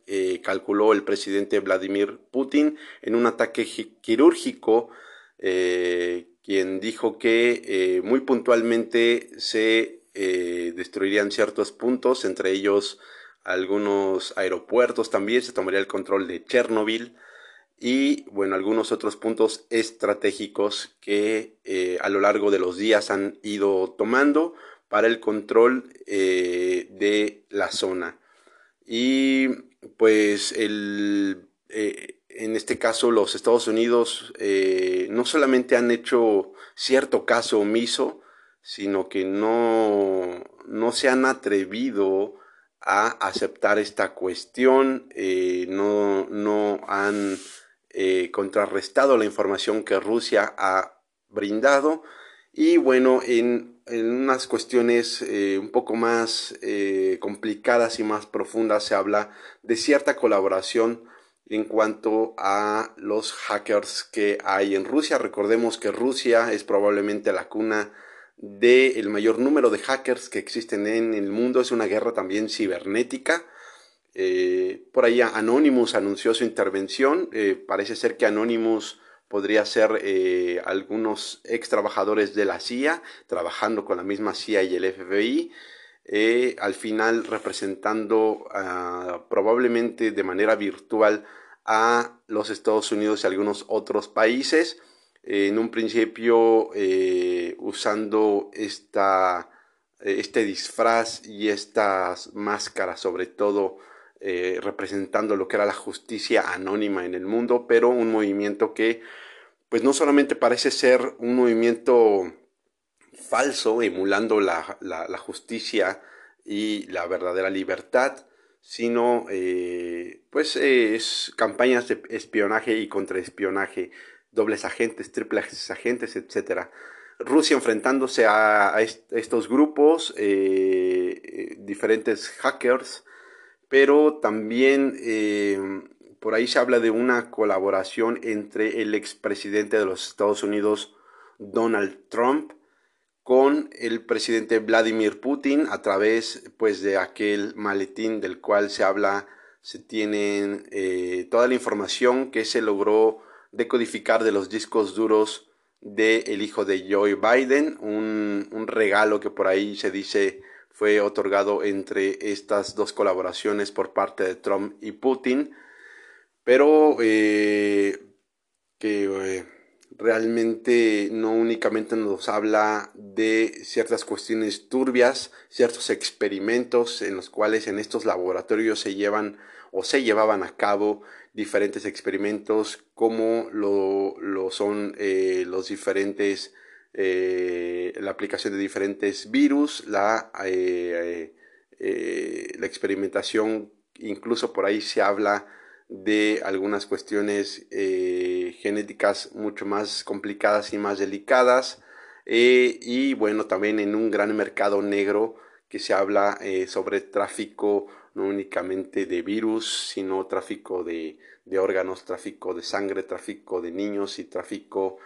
calculó el presidente Vladimir Putin en un ataque quirúrgico, quien dijo que muy puntualmente se eh, destruirían ciertos puntos, entre ellos algunos aeropuertos también, se tomaría el control de Chernobyl y bueno, algunos otros puntos estratégicos que eh, a lo largo de los días han ido tomando para el control eh, de la zona. Y pues el, en este caso los Estados Unidos no solamente han hecho cierto caso omiso, sino que no, no se han atrevido a aceptar esta cuestión, eh, no, no, han eh, contrarrestado la información que Rusia ha brindado y bueno, en, en unas cuestiones eh, un poco más complicadas y más profundas se habla de cierta colaboración en cuanto a los hackers que hay en Rusia. Recordemos que Rusia es probablemente la cuna del mayor número de hackers que existen en el mundo. Es una guerra también cibernética. Eh, por ahí Anonymous anunció su intervención. Eh, parece ser que Anonymous podría ser eh, algunos ex trabajadores de la CIA, trabajando con la misma CIA y el FBI. al final representando ah, probablemente de manera virtual a los Estados Unidos y algunos otros países en un principio eh, usando esta, este disfraz y estas máscaras, sobre todo eh, representando lo que era la justicia anónima en el mundo, pero un movimiento que pues no solamente parece ser un movimiento falso, emulando la, justicia y la verdadera libertad, sino eh, pues es campañas de espionaje y contraespionaje dobles agentes, triples agentes, etc. Rusia enfrentándose a, estos grupos, eh, diferentes hackers, pero también eh, por ahí se habla de una colaboración entre el expresidente de los Estados Unidos, Donald Trump, con el presidente Vladimir Putin a través pues de aquel maletín del cual se habla se tienen eh, toda la información que se logró decodificar de los discos duros del hijo de Joe Biden, un, un, regalo que por ahí se dice fue otorgado entre estas dos colaboraciones por parte de Trump y Putin, pero eh, que eh, realmente no únicamente nos habla de ciertas cuestiones turbias, ciertos experimentos en los cuales en estos laboratorios se llevan o se llevaban a cabo diferentes experimentos como lo, son eh, los diferentes eh, la aplicación de diferentes virus la, eh, la experimentación. Incluso por ahí se habla de algunas cuestiones genéticas mucho más complicadas y más delicadas. Y bueno también en un gran mercado negro que se habla sobre tráfico no únicamente de virus, sino tráfico de, órganos, tráfico de sangre, tráfico de niños y tráfico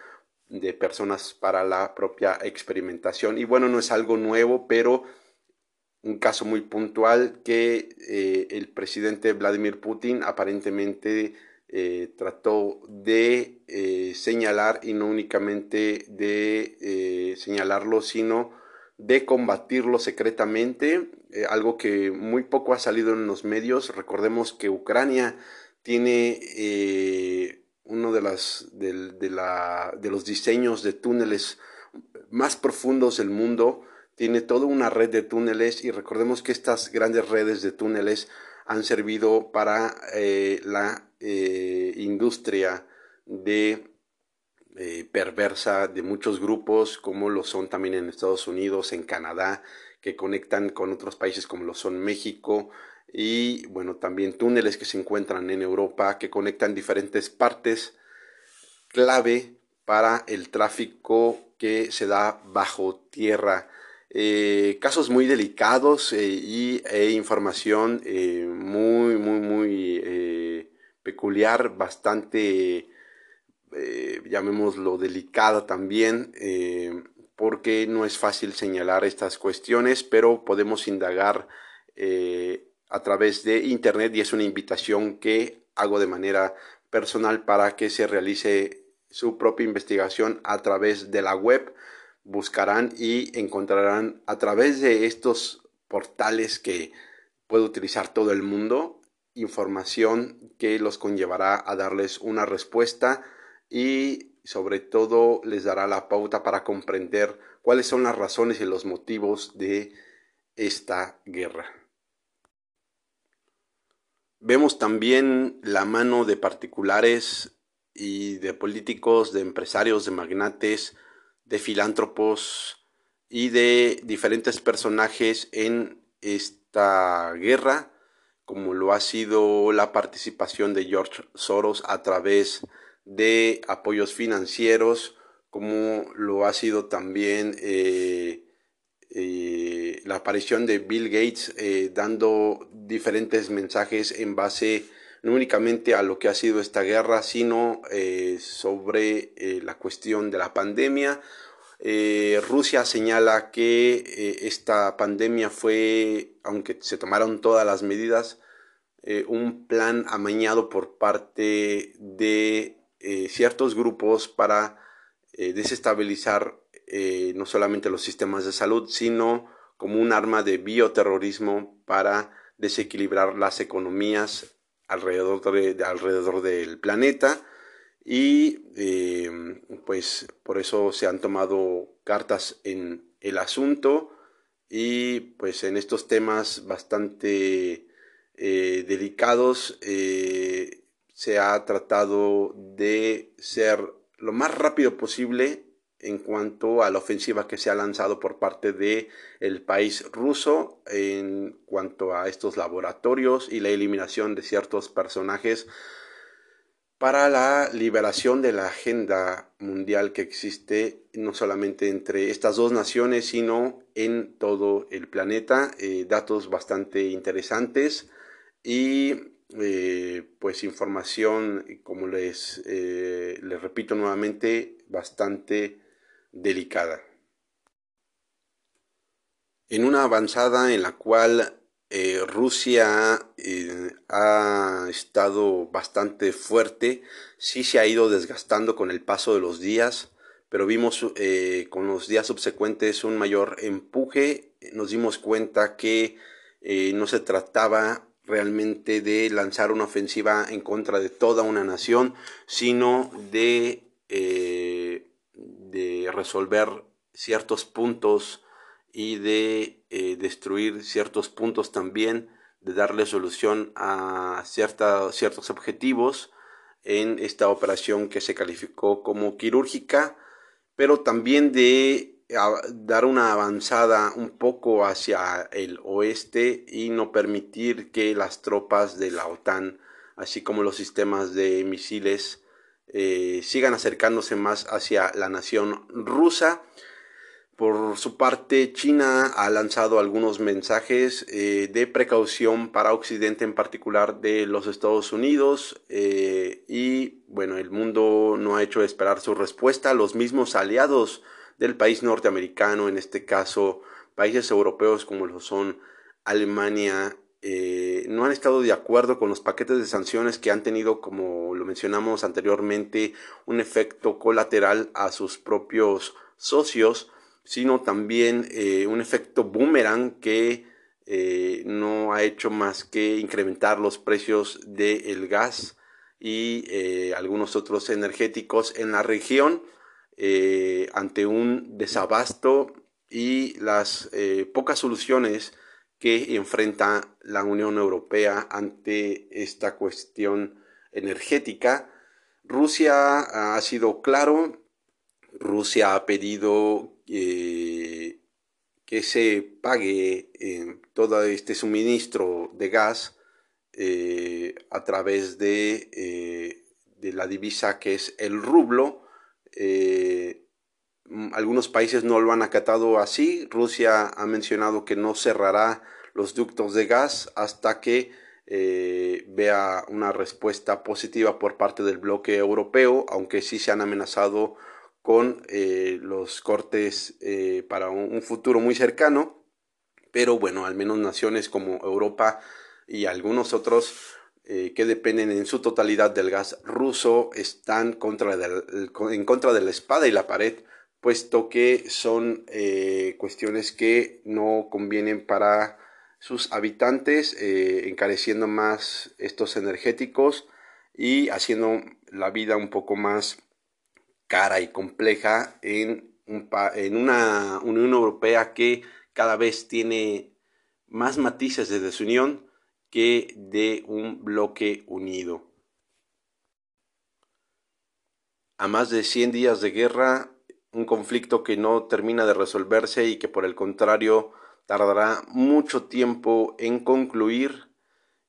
de personas para la propia experimentación. Y bueno, no es algo nuevo, pero un caso muy puntual que eh, el presidente Vladimir Putin aparentemente eh, trató de eh, señalar y no únicamente de señalarlo, sino de combatirlo secretamente, eh, algo que muy poco ha salido en los medios. Recordemos que Ucrania tiene eh, uno de, las, de, la, de los diseños de túneles más profundos del mundo, tiene toda una red de túneles y recordemos que estas grandes redes de túneles han servido para eh, la industria de eh, perversa de muchos grupos, como lo son también en Estados Unidos, en Canadá, que conectan con otros países como lo son México y bueno, también túneles que se encuentran en Europa que conectan diferentes partes clave para el tráfico que se da bajo tierra. Eh, casos muy delicados eh, y e información muy, muy, muy peculiar, bastante eh, llamémoslo delicada también, eh, porque no es fácil señalar estas cuestiones, pero podemos indagar eh, a través de Internet y es una invitación que hago de manera personal para que se realice su propia investigación a través de la web. Buscarán y encontrarán a través de estos portales que puede utilizar todo el mundo información que los conllevará a darles una respuesta y sobre todo les dará la pauta para comprender cuáles son las razones y los motivos de esta guerra. Vemos también la mano de particulares y de políticos, de empresarios, de magnates, de filántropos y de diferentes personajes en esta guerra, como lo ha sido la participación de George Soros a través de de apoyos financieros, como lo ha sido también eh, eh, la aparición de Bill Gates eh, dando diferentes mensajes en base no únicamente a lo que ha sido esta guerra, sino sobre la cuestión de la pandemia. Rusia señala que esta pandemia fue, aunque se tomaron todas las medidas, un plan amañado por parte de eh, ciertos grupos para eh, desestabilizar eh, no solamente los sistemas de salud, sino como un arma de bioterrorismo para desequilibrar las economías alrededor, alrededor del planeta. Y pues por eso se han tomado cartas en el asunto. Y pues en estos temas bastante delicados se ha tratado de ser lo más rápido posible en cuanto a la ofensiva que se ha lanzado por parte de el país ruso en cuanto a estos laboratorios y la eliminación de ciertos personajes para la liberación de la agenda mundial que existe no solamente entre estas dos naciones sino en todo el planeta. Eh, datos bastante interesantes y eh, pues información, como les, eh, les repito nuevamente, bastante delicada. en una avanzada en la cual eh, Rusia eh, ha estado bastante fuerte, sí se ha ido desgastando con el paso de los días, pero vimos eh, con los días subsecuentes un mayor empuje, nos dimos cuenta que no se trataba realmente de lanzar una ofensiva en contra de toda una nación, sino de, de resolver ciertos puntos y de eh, destruir ciertos puntos también, de darle solución a ciertos objetivos en esta operación que se calificó como quirúrgica, pero también de dar una avanzada un poco hacia el oeste y no permitir que las tropas de la OTAN, así como los sistemas de misiles, eh, sigan acercándose más hacia la nación rusa por su parte, China ha lanzado algunos mensajes eh, de precaución para Occidente, en particular de los Estados Unidos, eh, y bueno, el mundo no ha hecho esperar su respuesta. Los mismos aliados del país norteamericano, en este caso países europeos como lo son Alemania, eh, no han estado de acuerdo con los paquetes de sanciones que han tenido, como lo mencionamos anteriormente, un efecto colateral a sus propios socios sino también eh, un efecto boomerang que eh, no ha hecho más que incrementar los precios del gas y algunos otros energéticos en la región ante un desabasto y las pocas soluciones que enfrenta la Unión Europea ante esta cuestión energética. Rusia ha sido claro, Rusia ha pedido eh, que se pague eh, todo este suministro de gas eh, a través de, la divisa que es el rublo. Algunos países no lo han acatado así. Rusia ha mencionado que no cerrará los ductos de gas hasta que vea una respuesta positiva por parte del bloque europeo, aunque sí se han amenazado con eh, los cortes eh, para un, futuro muy cercano, pero bueno, al menos naciones como Europa y algunos otros eh, que dependen en su totalidad del gas ruso están en contra de la espada y la pared, puesto que son cuestiones que no convienen para sus habitantes, encareciendo más estos energéticos y haciendo la vida un poco más cara y compleja en una Unión Europea que cada vez tiene más matices de desunión que de un bloque unido. A más de 100 días de guerra, un conflicto que no termina de resolverse y que por el contrario tardará mucho tiempo en concluir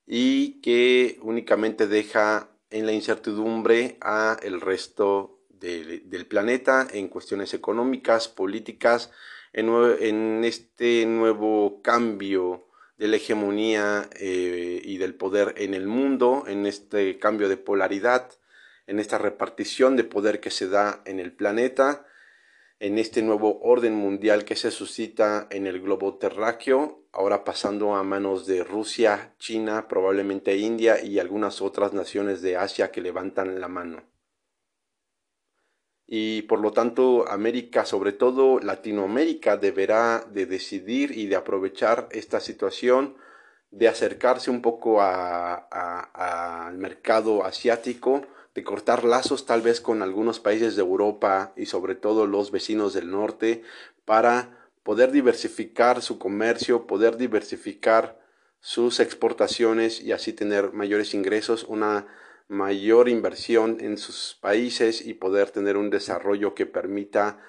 y que únicamente deja en la incertidumbre a el resto del planeta en cuestiones económicas, políticas, en, este nuevo cambio de la hegemonía eh, y del poder en el mundo, en este cambio de polaridad, en esta repartición de poder que se da en el planeta, en este nuevo orden mundial que se suscita en el globo terráqueo, ahora pasando a manos de Rusia, China, probablemente India y algunas otras naciones de Asia que levantan la mano y por lo tanto América, sobre todo Latinoamérica, deberá de decidir y de aprovechar esta situación, de acercarse un poco al mercado asiático, de cortar lazos tal vez con algunos países de Europa y sobre todo los vecinos del norte para poder diversificar su comercio, poder diversificar sus exportaciones y así tener mayores ingresos, una mayor inversión en sus países y poder tener un desarrollo que permita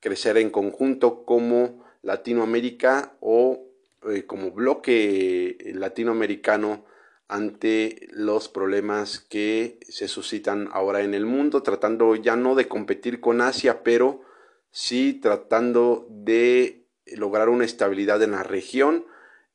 crecer en conjunto como Latinoamérica o eh, como bloque latinoamericano ante los problemas que se suscitan ahora en el mundo, tratando ya no de competir con Asia, pero sí tratando de lograr una estabilidad en la región,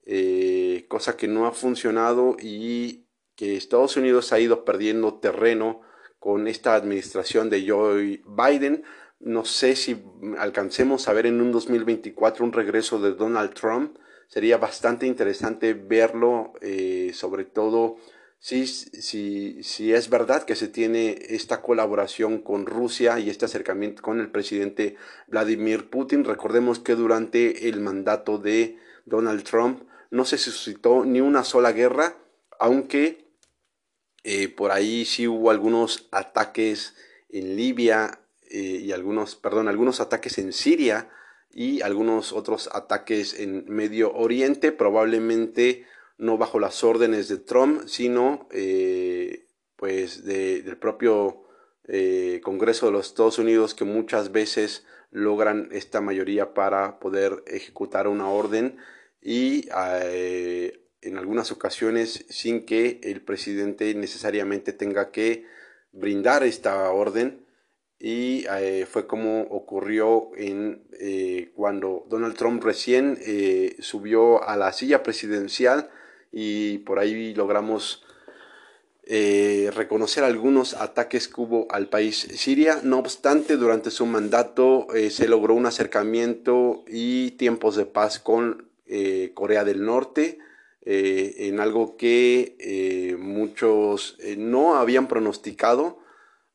eh, cosa que no ha funcionado y que Estados Unidos ha ido perdiendo terreno con esta administración de Joe Biden, No sé si alcancemos a ver en un 2024 un regreso de Donald Trump. Sería bastante interesante verlo, eh, sobre todo si, si, si es verdad que se tiene esta colaboración con Rusia y este acercamiento con el presidente Vladimir Putin. Recordemos que durante el mandato de Donald Trump no se suscitó ni una sola guerra, aunque eh, por ahí sí hubo algunos ataques en Libia eh, y algunos, perdón, algunos ataques en Siria y algunos otros ataques en Medio Oriente, probablemente no bajo las órdenes de Trump, sino eh, pues del propio eh, Congreso de los Estados Unidos que muchas veces logran esta mayoría para poder ejecutar una orden y en algunas ocasiones sin que el presidente necesariamente tenga que brindar esta orden y eh, fue como ocurrió en eh, cuando Donald Trump recién eh, subió a la silla presidencial y por ahí logramos reconocer algunos ataques que hubo al país Siria. No obstante, durante su mandato se logró un acercamiento y tiempos de paz con Corea del Norte. En algo que muchos no habían pronosticado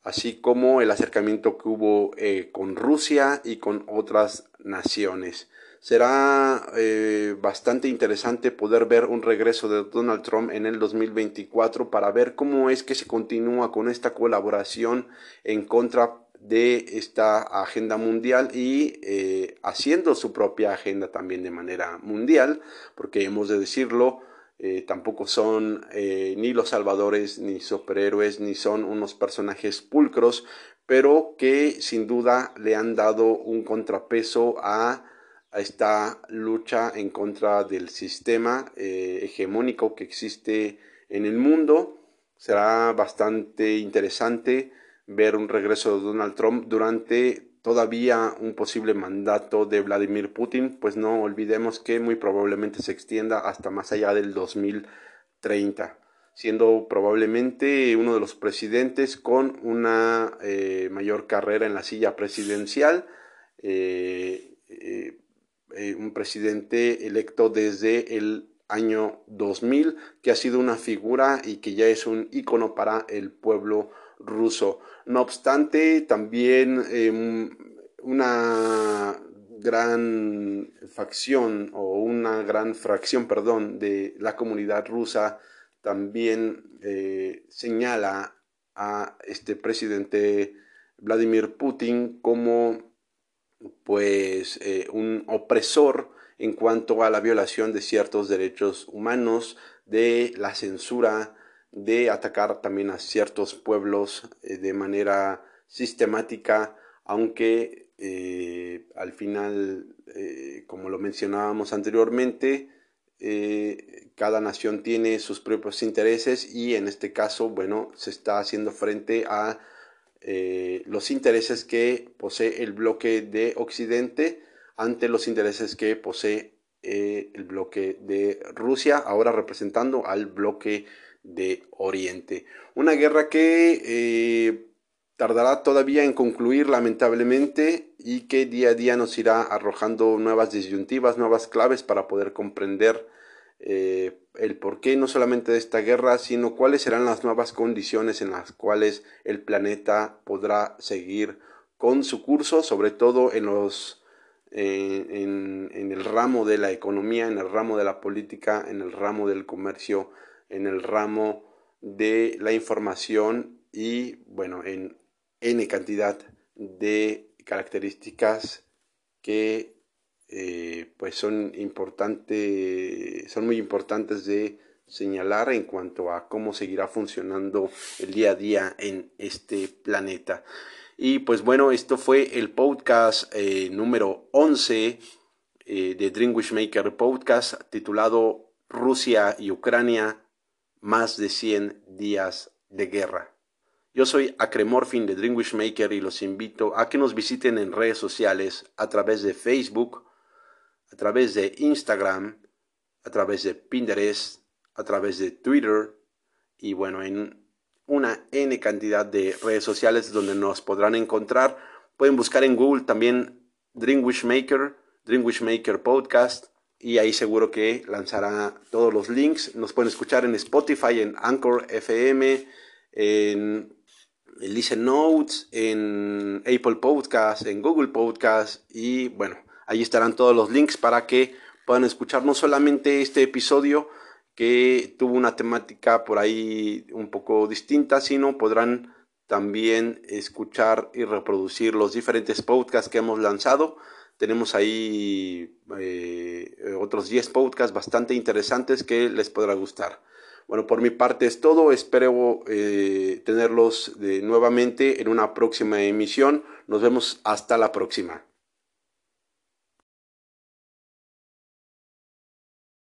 así como el acercamiento que hubo eh, con Rusia y con otras naciones. Será eh, bastante interesante poder ver un regreso de Donald Trump en el 2024 para ver cómo es que se continúa con esta colaboración en contra de esta agenda mundial y eh, haciendo su propia agenda también de manera mundial, porque hemos de decirlo, eh, tampoco son eh, ni los salvadores, ni superhéroes, ni son unos personajes pulcros, pero que sin duda le han dado un contrapeso a, esta lucha en contra del sistema hegemónico que existe en el mundo. Será bastante interesante ver un regreso de Donald Trump durante todavía un posible mandato de Vladimir Putin, pues no olvidemos que muy probablemente se extienda hasta más allá del 2030, siendo probablemente uno de los presidentes con una eh, mayor carrera en la silla presidencial, eh, eh, un presidente electo desde el año 2000, que ha sido una figura y que ya es un ícono para el pueblo ruso. No obstante, también em, una gran facción o una gran fracción, perdón, de la comunidad rusa también eh, señala a este presidente Vladimir Putin como pues eh, un opresor en cuanto a la violación de ciertos derechos humanos, de la censura, de atacar también a ciertos pueblos eh, de manera sistemática, aunque eh, al final, eh, como lo mencionábamos anteriormente, cada nación tiene sus propios intereses y en este caso, bueno, se está haciendo frente a los intereses que posee el bloque de Occidente ante los intereses que posee el bloque de Rusia, ahora representando al bloque de Oriente. Una guerra que eh, tardará todavía en concluir lamentablemente y que día a día nos irá arrojando nuevas disyuntivas, nuevas claves para poder comprender eh, el porqué no solamente de esta guerra, sino cuáles serán las nuevas condiciones en las cuales el planeta podrá seguir con su curso, sobre todo en los eh, en el ramo de la economía, en el ramo de la política, en el ramo del comercio en el ramo de la información y bueno, en N cantidad de características que eh, pues son importantes, son muy importantes de señalar en cuanto a cómo seguirá funcionando el día a día en este planeta. Y pues bueno, esto fue el podcast eh, número 11 eh, de Dream Wishmaker Podcast titulado Rusia y Ucrania más de 100 días de guerra. Yo soy Acremorfin de Dream Maker y los invito a que nos visiten en redes sociales a través de Facebook, a través de Instagram, a través de Pinterest, a través de Twitter y bueno, en una N cantidad de redes sociales donde nos podrán encontrar Pueden buscar en Google también Dream Maker, Dream Maker Podcast y ahí seguro que lanzará todos los links. Nos pueden escuchar en Spotify, en Anchor FM, en Listen Notes, en Apple Podcast, en Google Podcast y bueno, ahí estarán todos los links para que puedan escuchar no solamente este episodio que tuvo una temática por ahí un poco distinta, sino podrán también escuchar y reproducir los diferentes podcasts que hemos lanzado tenemos ahí eh, otros 10 podcasts bastante interesantes que les podrá gustar. Bueno, por mi parte es todo. Espero eh, tenerlos nuevamente en una próxima emisión. Nos vemos hasta la próxima.